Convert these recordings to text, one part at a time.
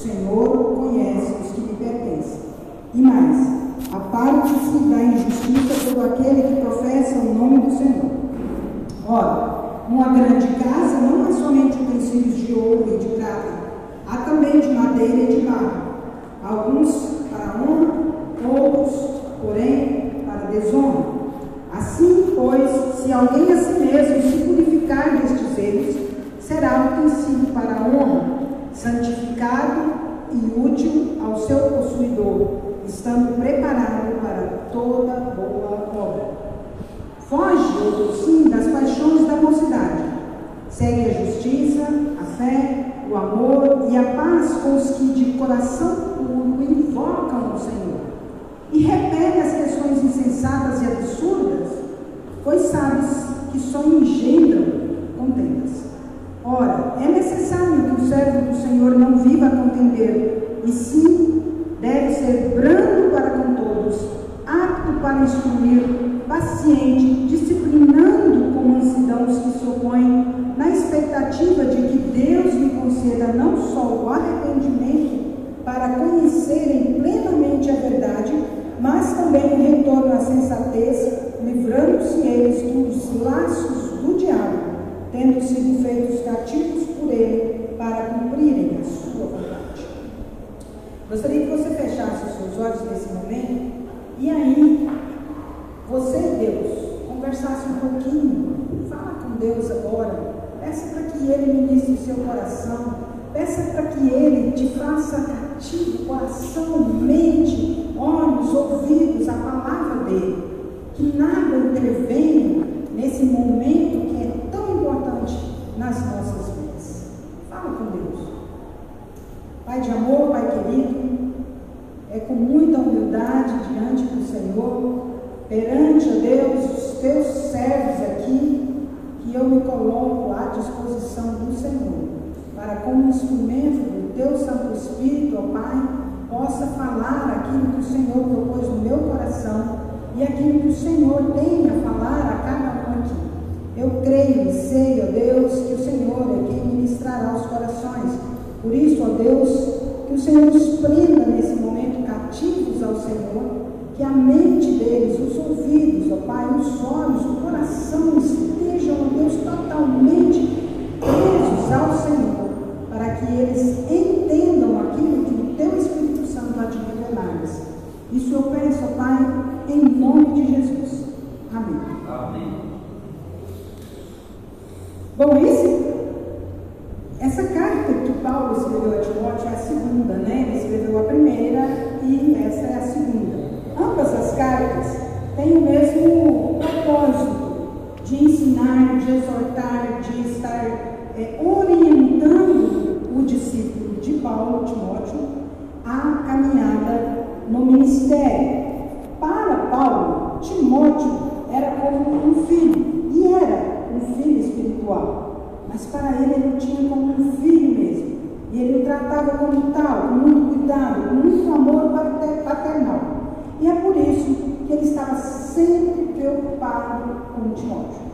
O Senhor conhece os que lhe pertencem. E mais, aparte-se da injustiça todo aquele que professa o nome do Senhor. Ora, uma grande casa não é somente utensílios de ouro e de prata, há também de madeira e de barro. Alguns para honra, outros, porém, para desonra. Assim, pois, se alguém a si mesmo se purificar destes erros, será utensílio para a honra, santificado e útil ao seu possuidor, estando preparado para toda boa obra. Foge, sim, das paixões da mocidade. Segue a justiça, a fé, o amor e a paz com os que de coração puro invocam o Senhor. E repele as questões insensatas e absurdas, pois sabes que só engendram contendas. Ora, é necessário que o servo do Senhor não viva a contender, e sim deve ser brando para com todos, apto para instruir, paciente, disciplinando com mansidão os que se opõem, na expectativa de que Deus lhe conceda não só o arrependimento para conhecerem plenamente a verdade, mas também o retorno à sensatez, livrando-se eles dos laços do diabo, tendo sido feitos cativos por ele para cumprirem a sua vontade. Gostaria que você fechasse os seus olhos nesse momento e aí você, Deus, conversasse um pouquinho, fala com Deus agora, peça para que Ele ministre o seu coração, peça para que Ele te faça cativo coração, mente, olhos, ouvidos, a palavra dEle, que nada intervenha nesse momento que é tão importante nas nossas vidas. Fala com Deus. Pai de querido, é com muita humildade diante do Senhor perante, Deus, os teus servos aqui, que eu me coloco à disposição do Senhor, para como instrumento do teu Santo Espírito, ó Pai, possa falar aquilo que o Senhor propôs no meu coração e aquilo que o Senhor tem a falar a cada um aqui. Eu creio e sei, ó Deus, que o Senhor é quem ministrará os corações. Por isso, ó Deus, que o Senhor nos prenda nesse momento cativos ao Senhor que a mente deles, os ouvidos, ó Pai, os olhos, o coração estejam, ó Deus, totalmente presos ao Senhor, para que eles entendam aquilo que o Teu Espírito Santo há de revelar-lhes. Isso eu peço, ó Pai, em nome de Jesus. Amém. Amém. Bom, esse, essa carta que Paulo escreveu a Timóteo é a segunda, né? Ele escreveu a primeira e essa é a segunda. Ambas as cartas têm o mesmo propósito de ensinar, de exortar, de estar é, orientando o discípulo de Paulo, Timóteo, a caminhada no ministério. Para Paulo, Timóteo era como um filho, e era um filho espiritual, mas para ele ele tinha como um filho mesmo. E ele o tratava como tal, com muito cuidado, com muito amor paternal. E é por isso que ele estava sempre preocupado com Timóteo.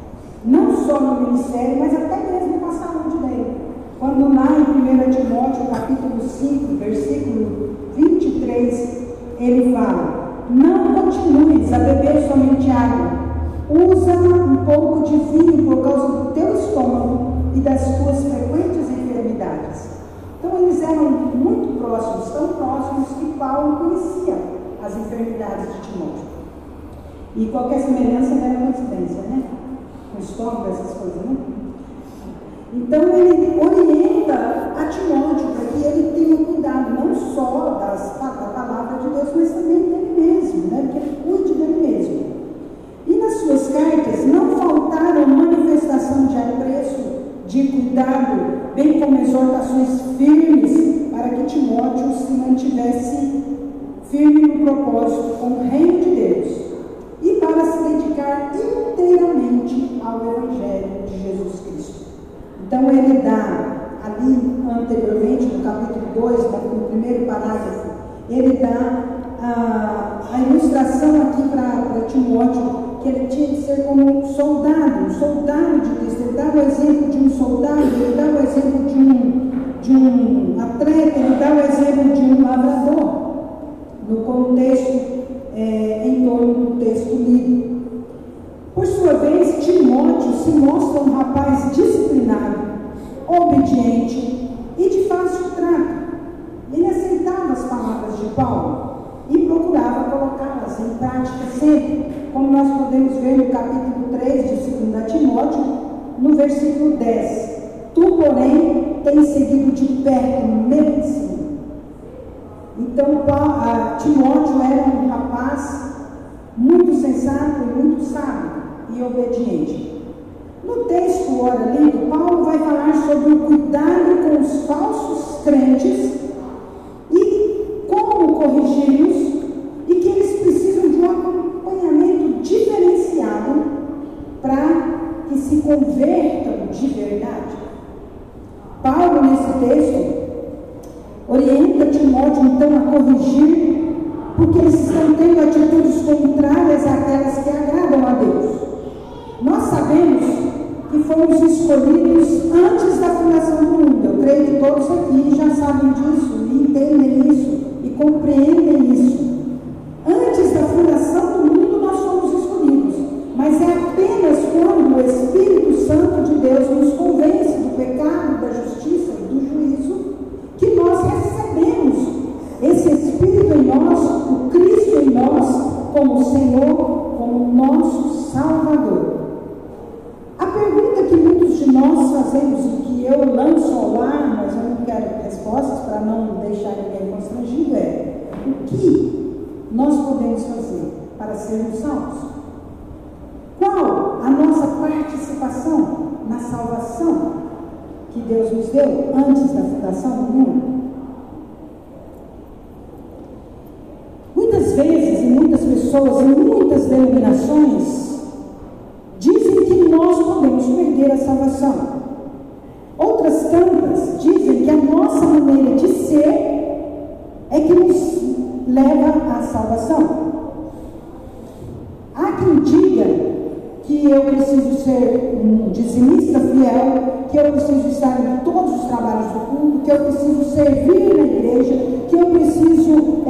Não só no ministério, mas até mesmo com a saúde dele. Quando lá em 1 Timóteo, capítulo 5, versículo 23, ele fala: Não continues somente água. Usa um pouco de vinho por causa do teu estômago e das tuas frequentes enfermidades. Então eles eram muito próximos, tão próximos que Paulo conhecia as enfermidades de Timóteo. E qualquer semelhança era coincidência, né? O estômago, essas coisas, né? Então ele orienta a Timóteo para que ele tenha cuidado não só das, da palavra de Deus, mas também bem como exortações firmes para que Timóteo se mantivesse firme no propósito com o reino de Deus e para se dedicar inteiramente ao Evangelho de Jesus Cristo. Então ele dá ali anteriormente, no capítulo 2, no primeiro parágrafo, ele dá a, a ilustração aqui para Timóteo, que ele tinha que ser como um soldado, um soldado de Cristo. Ele dá o exemplo de um soldado, ele dá o exemplo de um, de um compreendem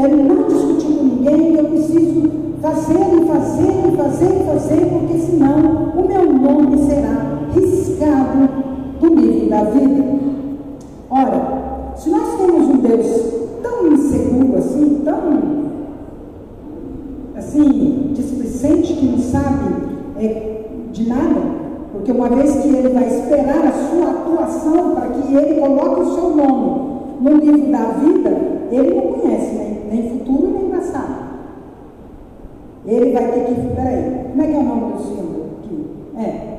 é, não discutir com ninguém, eu preciso fazer e fazer e fazer e fazer, porque senão o meu nome será riscado do livro da vida. Ora, se nós temos um Deus tão inseguro assim, tão assim, displicente que não sabe é, de nada, porque uma vez que ele vai esperar a sua atuação para que ele coloque o seu nome no livro da vida, ele não conhece nem, nem futuro nem passado. Ele vai ter que. Peraí, como é que é o nome do senhor aqui? É.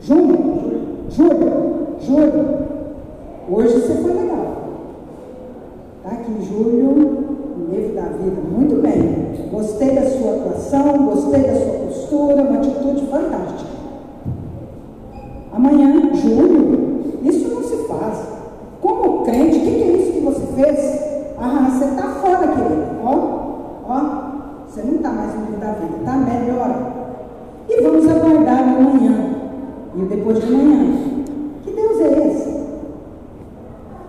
Júlio? Júlio? Júlio? Hoje você foi legal. Tá aqui, Júlio, livro da vida. Muito bem. Gostei da sua atuação, gostei da sua postura, uma atitude fantástica. Amanhã, Júlio, isso não se faz. Como crente, o que, que é isso que você fez? Ah, você está fora, querido. Ó, ó, você não está mais no livro da vida, está melhor. E vamos aguardar amanhã e depois de amanhã. Que Deus é esse?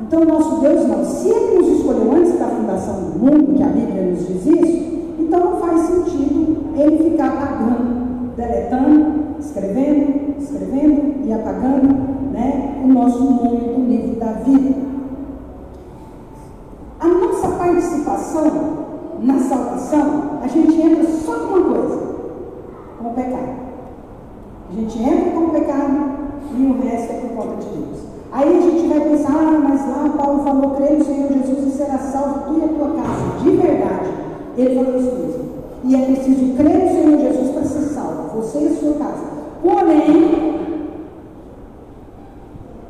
Então, nosso Deus não. Se Ele nos escolheu antes da fundação do mundo, que a Bíblia nos diz isso, então não faz sentido Ele ficar apagando, deletando, escrevendo, escrevendo e apagando né, o nosso nome do livro da vida. A nossa participação na salvação, a gente entra só com uma coisa, com o pecado. A gente entra com o pecado e o resto é por conta de Deus. Aí a gente vai pensar, ah, mas lá Paulo falou, crê no Senhor Jesus e será salvo tu e a tua casa. De verdade, ele falou isso mesmo. E é preciso crer no Senhor Jesus para ser salvo, você e a sua casa. Porém,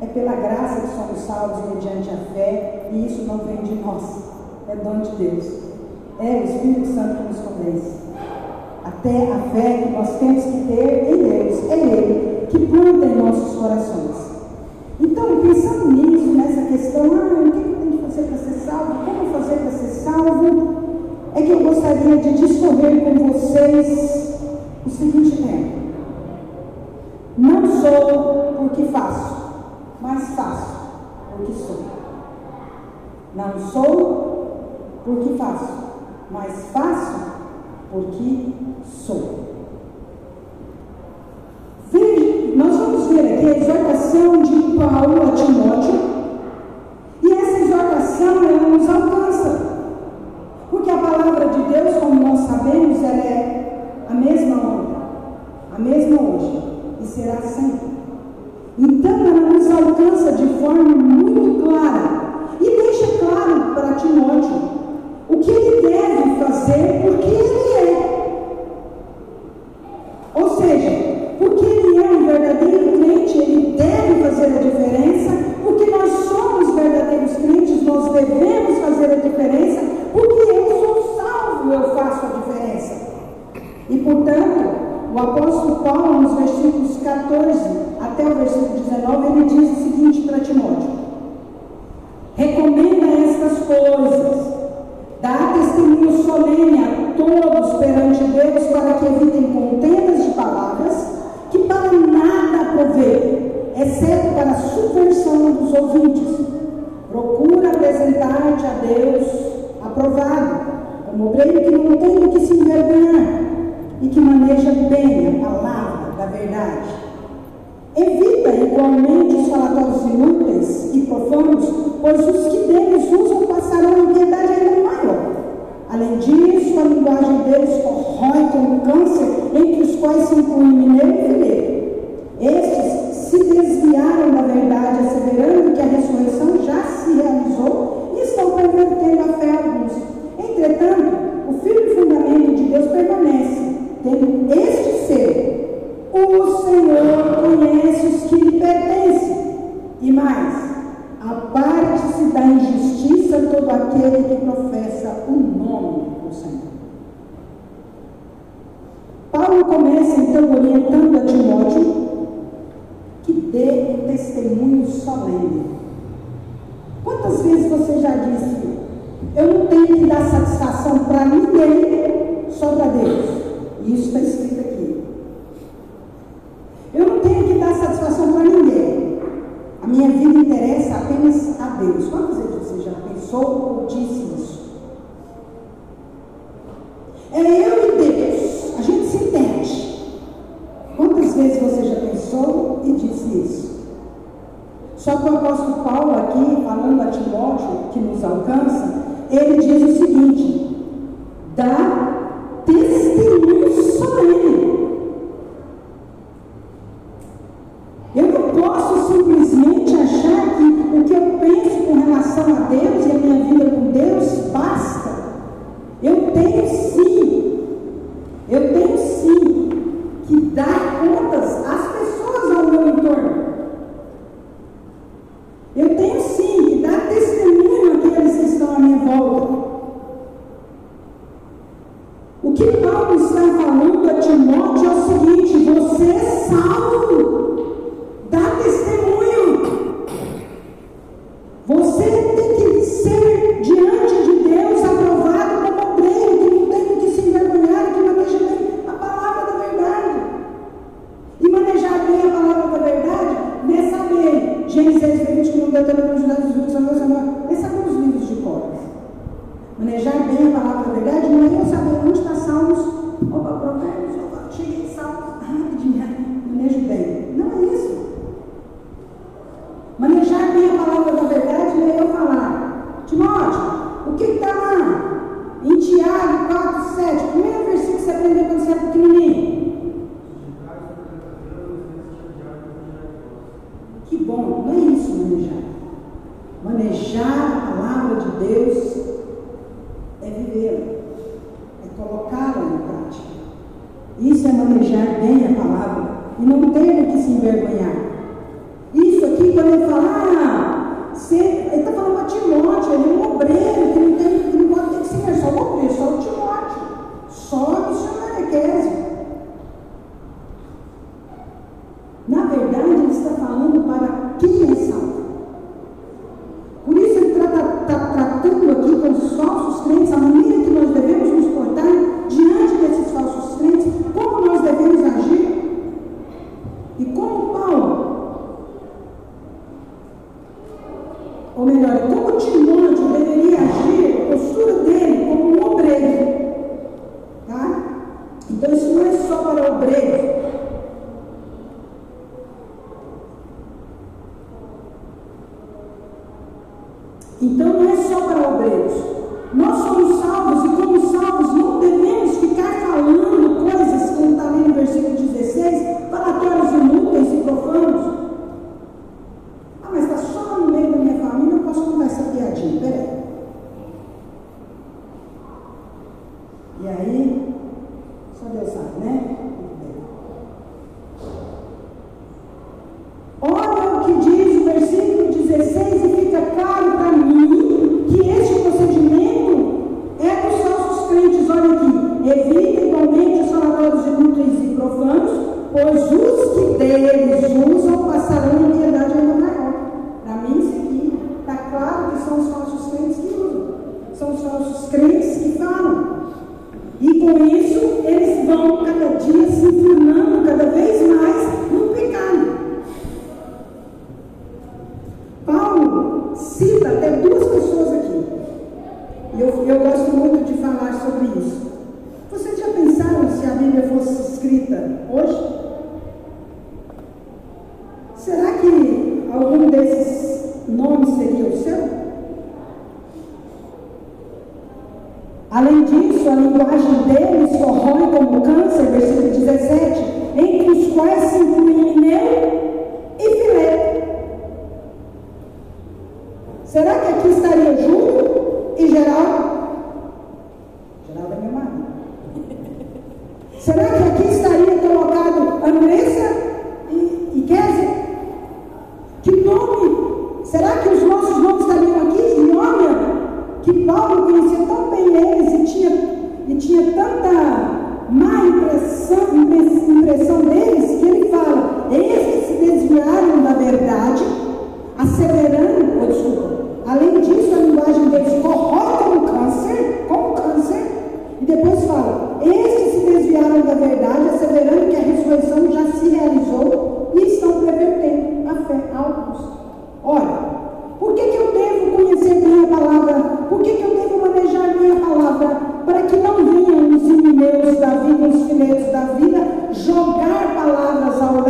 é pela graça que somos salvos mediante a fé, e isso não vem de nós, é dom de Deus. É o Espírito Santo que nos convence. Até a fé que nós temos que ter em Deus. É Ele que planta em nossos corações. Então, pensando nisso, nessa questão, ah, o que eu tenho que fazer para ser salvo? Como fazer para ser salvo? É que eu gostaria de discorrer com vocês o seguinte tema. Não sou o que faço, mas faço o que sou. Não sou porque faço, mas faço porque sou. representação de Paulo a Timóteo aprovado como obreiro que não tem do que se envergonhar e que maneja bem a palavra da verdade. Evita igualmente os falatórios inúteis e profanos, pois os que deles usam passarão a piedade ainda maior. Além disso, a linguagem deles corrói com câncer, entre os quais se inclui mineiro e É eu e Deus. A gente se entende. Quantas vezes você já pensou e disse isso? Só que o apóstolo Paulo, aqui, falando a Timóteo, que nos alcança, ele diz o seguinte: a palavra dele de manhã, saber onde está Salmos, opa, Provérbios, opa, cheguei em Salmos, rapidinho, me ajudei. da vida, os filetes da vida, jogar palavras ao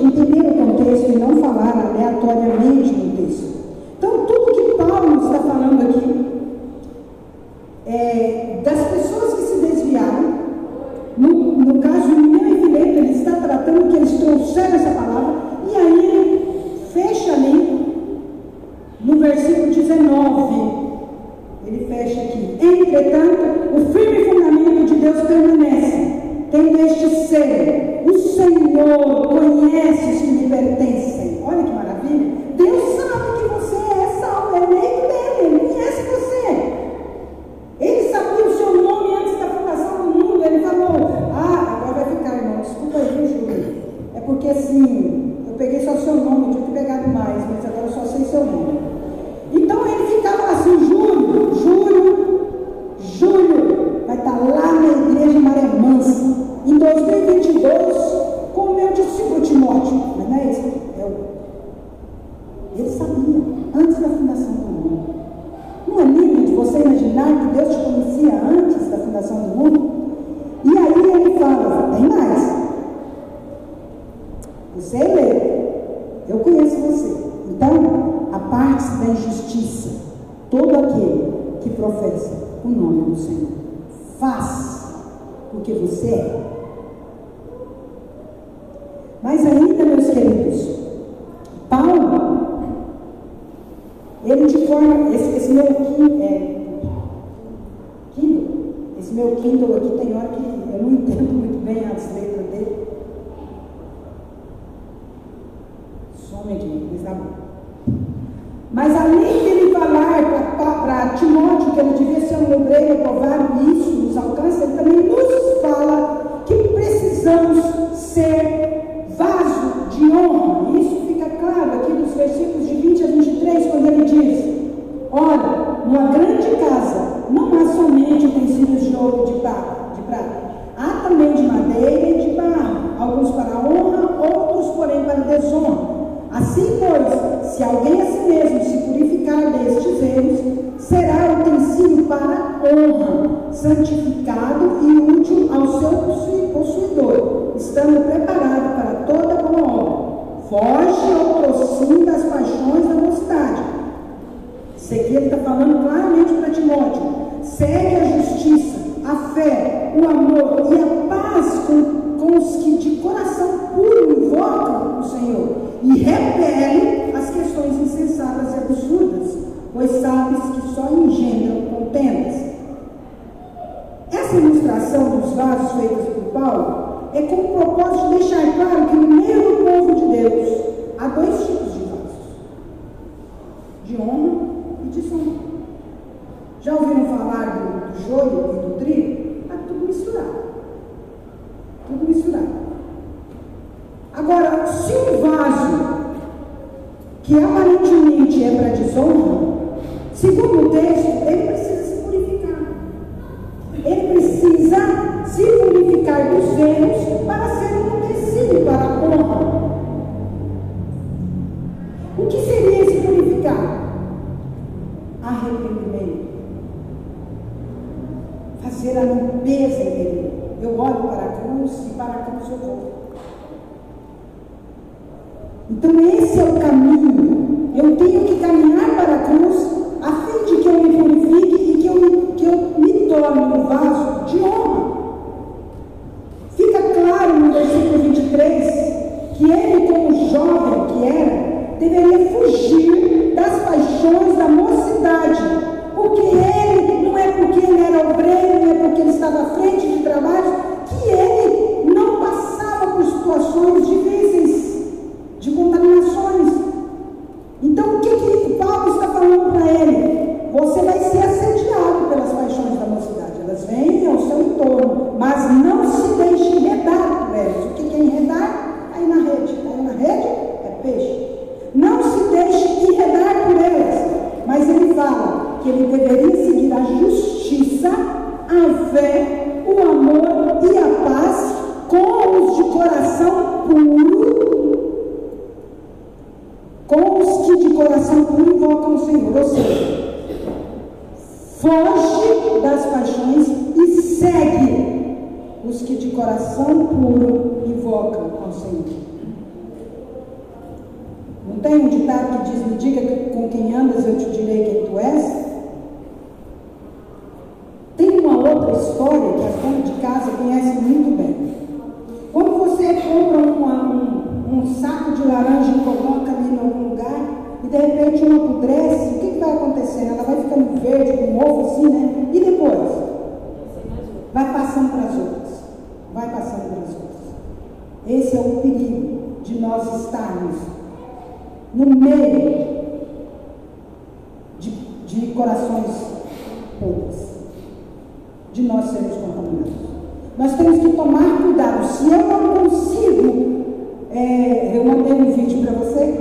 entender o contexto e não falar aleatoriamente no texto. Então, tudo que Paulo está falando aqui é, das Eu conheço você. Então, a parte da injustiça, todo aquele que professa o nome do Senhor, faz o que você é. Mas ainda, meus queridos, Paulo, ele de forma, esse, esse meu Kindle, é, esse meu Kindle aqui tem hora que eu não entendo muito bem as letras. Foge ao processo das paixões da mocidade. Isso aqui ele está falando claramente para Timóteo. Segue a justiça, a fé, o amor e a paz com, com os que de coração puro invocam o Senhor e repele as questões insensatas e absurdas, pois sabes que só engendram contendas. Essa ilustração dos vasos feitos por Paulo é com o propósito de deixar claro que no meio Deus Então, esse é o caminho. Eu tenho que caminhar para a cruz a fim de que eu me purifique e que eu que eu me torne um vaso de honra. Fica claro no versículo 23 que ele, como jovem que era, deveria fugir das paixões da mocidade, porque ele, não é porque ele era obreiro, não é porque ele estava à frente Não tem um ditado que diz: Me diga com quem andas, eu te direi quem tu és? Tem uma outra história que a dona de casa conhece muito bem. Quando você compra uma, um, um saco de laranja e coloca ali em algum lugar, e de repente uma apodrece, o que, que vai acontecendo? Ela vai ficando verde, com mofo assim, né? E depois? Vai passando para as outras. Vai passando para as outras. Esse é o perigo de nós estarmos no meio de, de corações puros, de nós sermos contaminados. Nós temos que tomar cuidado. Se eu não consigo, é, eu mandei um vídeo para você.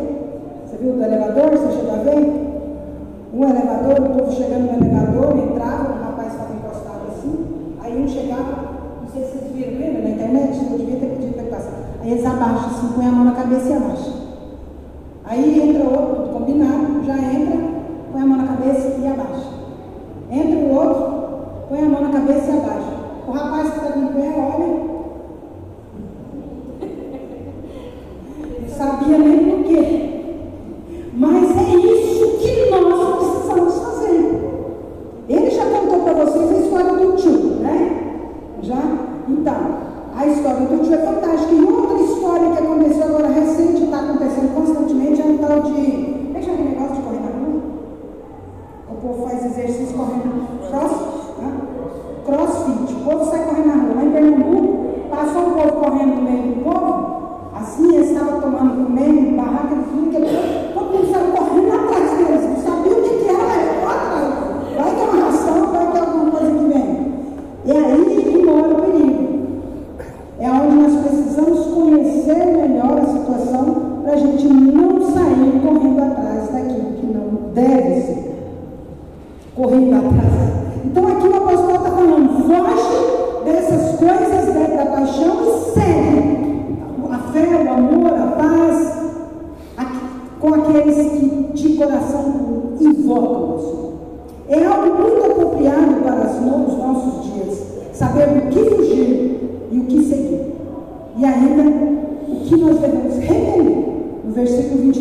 Você viu do elevador? Você chegou a ver? Um elevador, o povo chegando no elevador, entrava, o rapaz estava encostado assim. Aí um chegava, não sei se vocês viram, lembra na internet? Eu devia ter pedido para ele passar. Aí eles abaixam assim, põe a mão na cabeça e abaixa. Aí entra outro, tudo combinado, já entra, põe a mão na cabeça e abaixa. Entra o outro, põe a mão na cabeça e abaixa. O rapaz que estava em pé, olha. Não sabia Mas é isso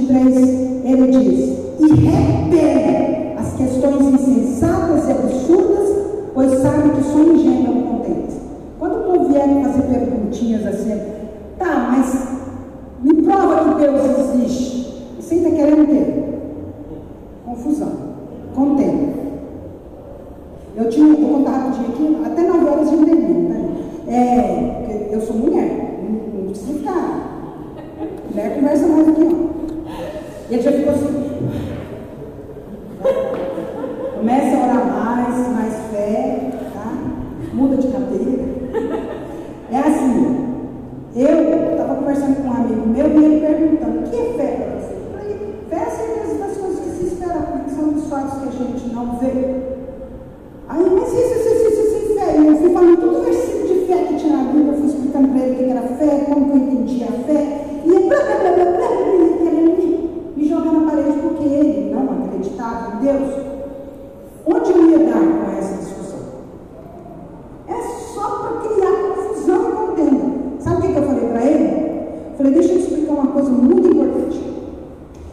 23, ele diz: E repele as questões insensatas e absurdas, pois sabe que sou ingênuo é contente. Quando o vier fazer perguntinhas assim, tá, mas me prova que Deus existe. Você está querendo o quê? Confusão. Contente. Eu tinha, vou contar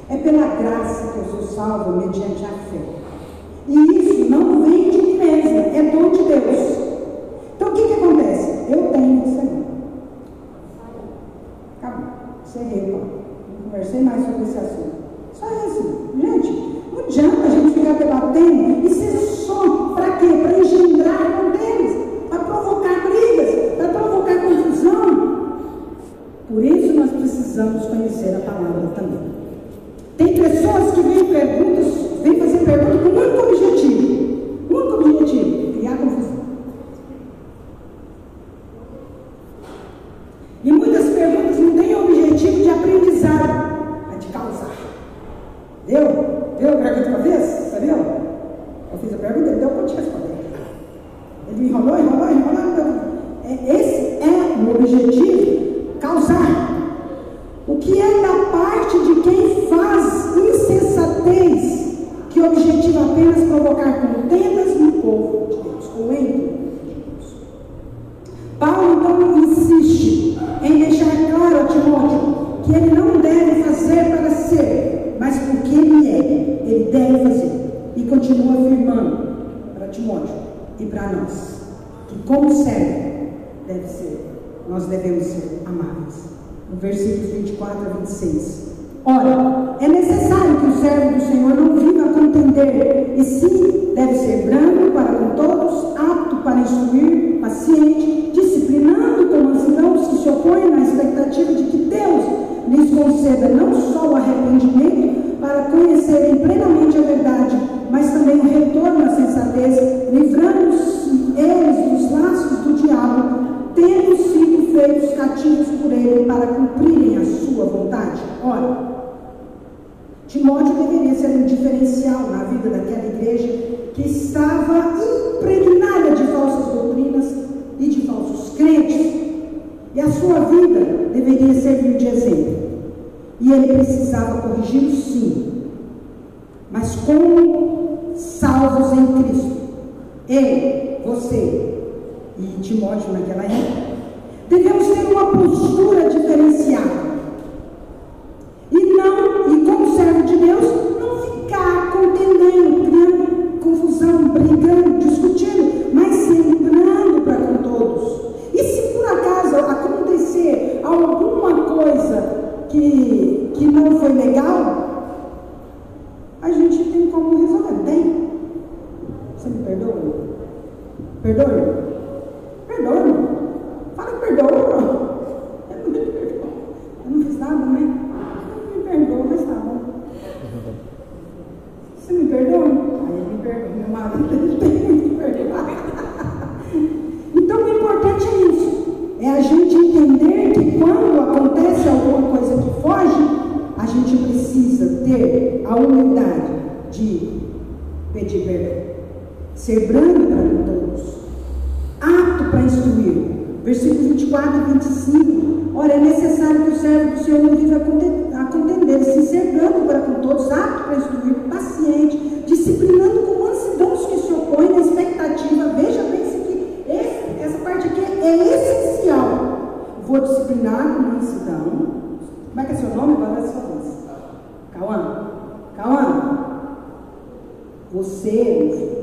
É pela graça que eu sou salvo mediante a fé. E isso não vem de mim mesma, é dom de Deus. Então o que, que acontece? Eu tenho o Senhor. ele deve fazer. E continua afirmando para Timóteo e para nós que, como servo, deve ser, nós devemos ser amáveis. No versículos 24 a 26. Ora, é necessário que o servo do Senhor não viva a contender, e sim deve ser brando para com todos, apto para instruir, paciente, disciplinando com mansidão os que se opõem na expectativa de que Deus lhes conceda não só o arrependimento para conhecerem plenamente a verdade, mas também o retorno à sensatez, livrando eles dos laços do diabo, tendo sido feitos cativos por ele para cumprirem a sua vontade. Ora, Timóteo deveria ser um diferencial na vida daquela igreja que estava impregnada de falsas doutrinas e de falsos crentes. E a sua vida deveria servir de exemplo. E ele precisava corrigir sim, mas como salvos em Cristo. Eu, você e Timóteo naquela época, devemos ter uma postura diferenciada. Você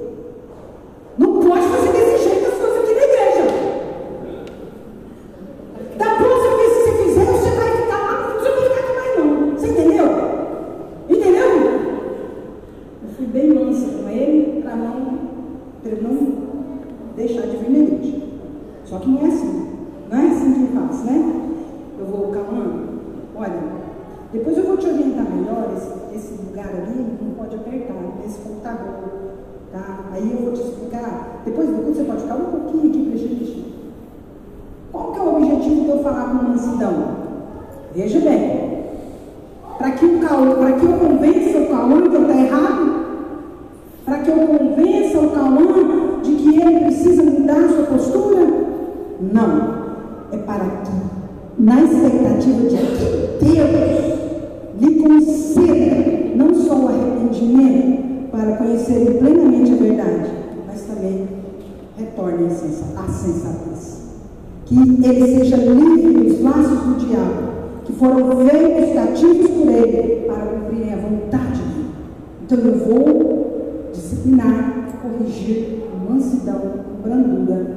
Então eu vou disciplinar, corrigir com mansidão, com brandura,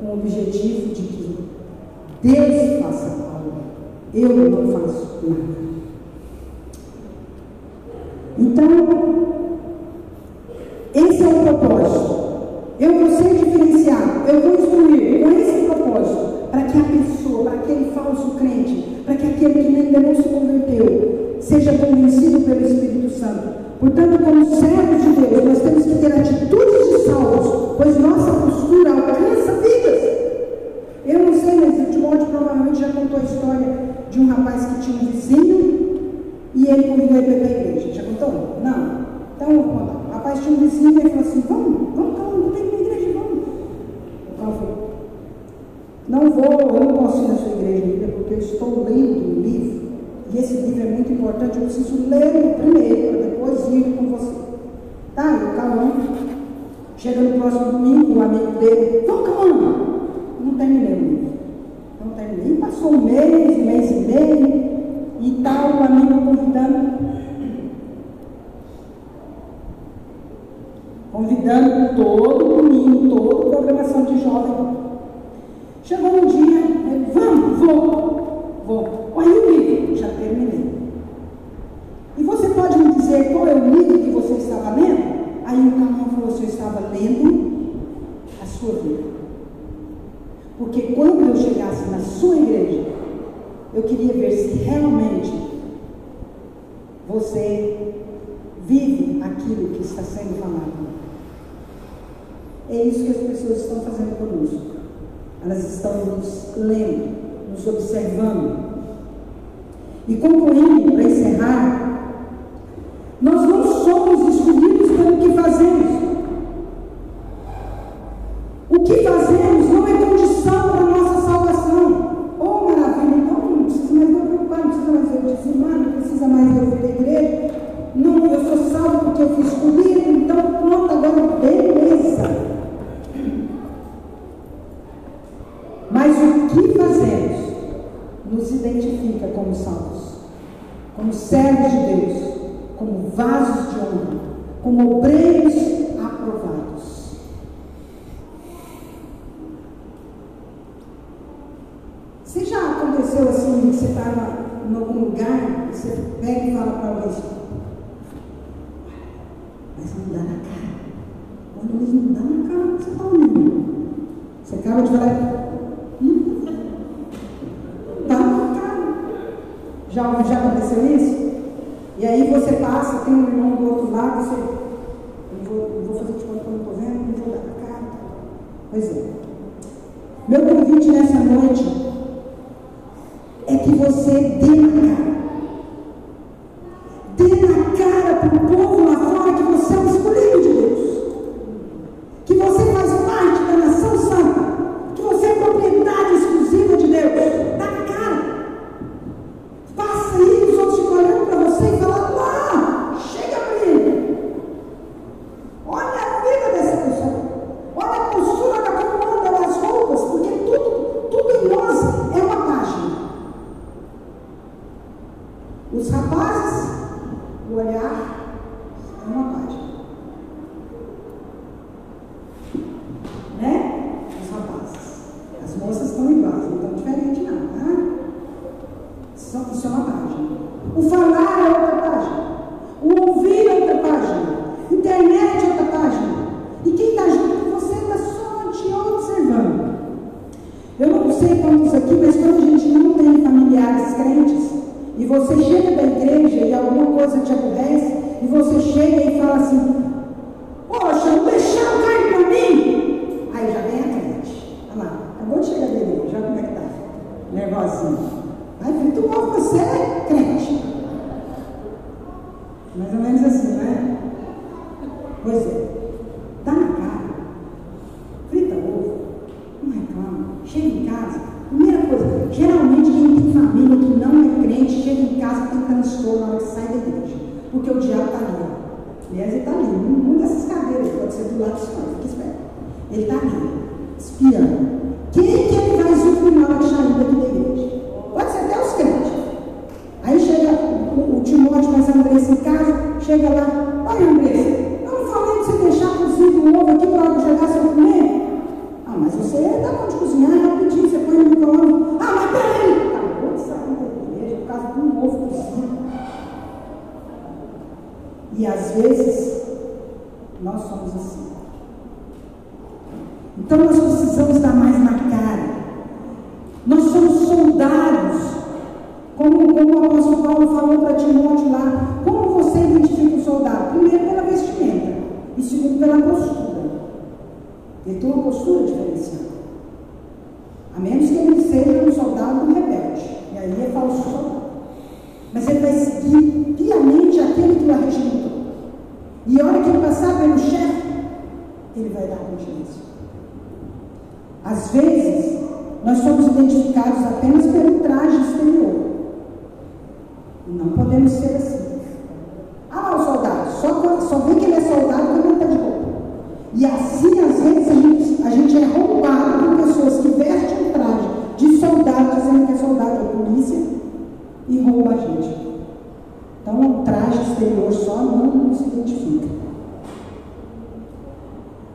com o objetivo de que Deus faça algo, eu não faço. convidando todo domingo, toda programação de jovem. Chegou um dia como obreiros aprovados. Você já aconteceu assim, você estava em algum lugar, você pega e fala para alguém, assim, nessa noite.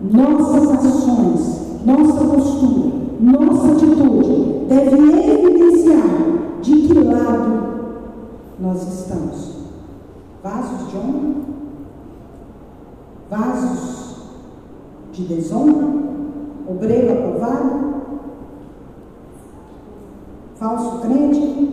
nossas ações, nossa postura, nossa atitude deve evidenciar de que lado nós estamos. Vasos de honra? Vasos de desonra? Obreiro aprovado? Falso crente?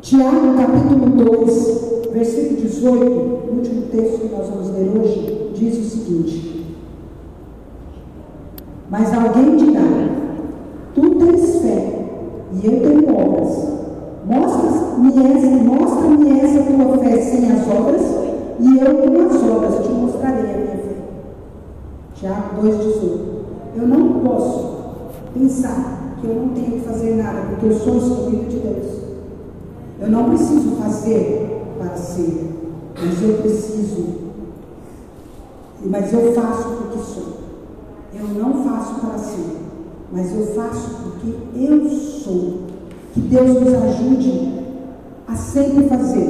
Tiago capítulo 2, versículo 18 o último texto que nós vamos ler hoje diz o seguinte: Mas alguém dirá: Tu tens fé e eu tenho obras. Mostra-me mostra essa tua fé sem as obras, e eu com as obras te mostrarei a minha fé. Tiago 2,18. Eu não posso pensar que eu não tenho que fazer nada, porque eu sou escolhido de Deus. Eu não preciso fazer para ser mas eu preciso, mas eu faço porque sou. Eu não faço para ser, mas eu faço porque eu sou. Que Deus nos ajude a sempre fazer.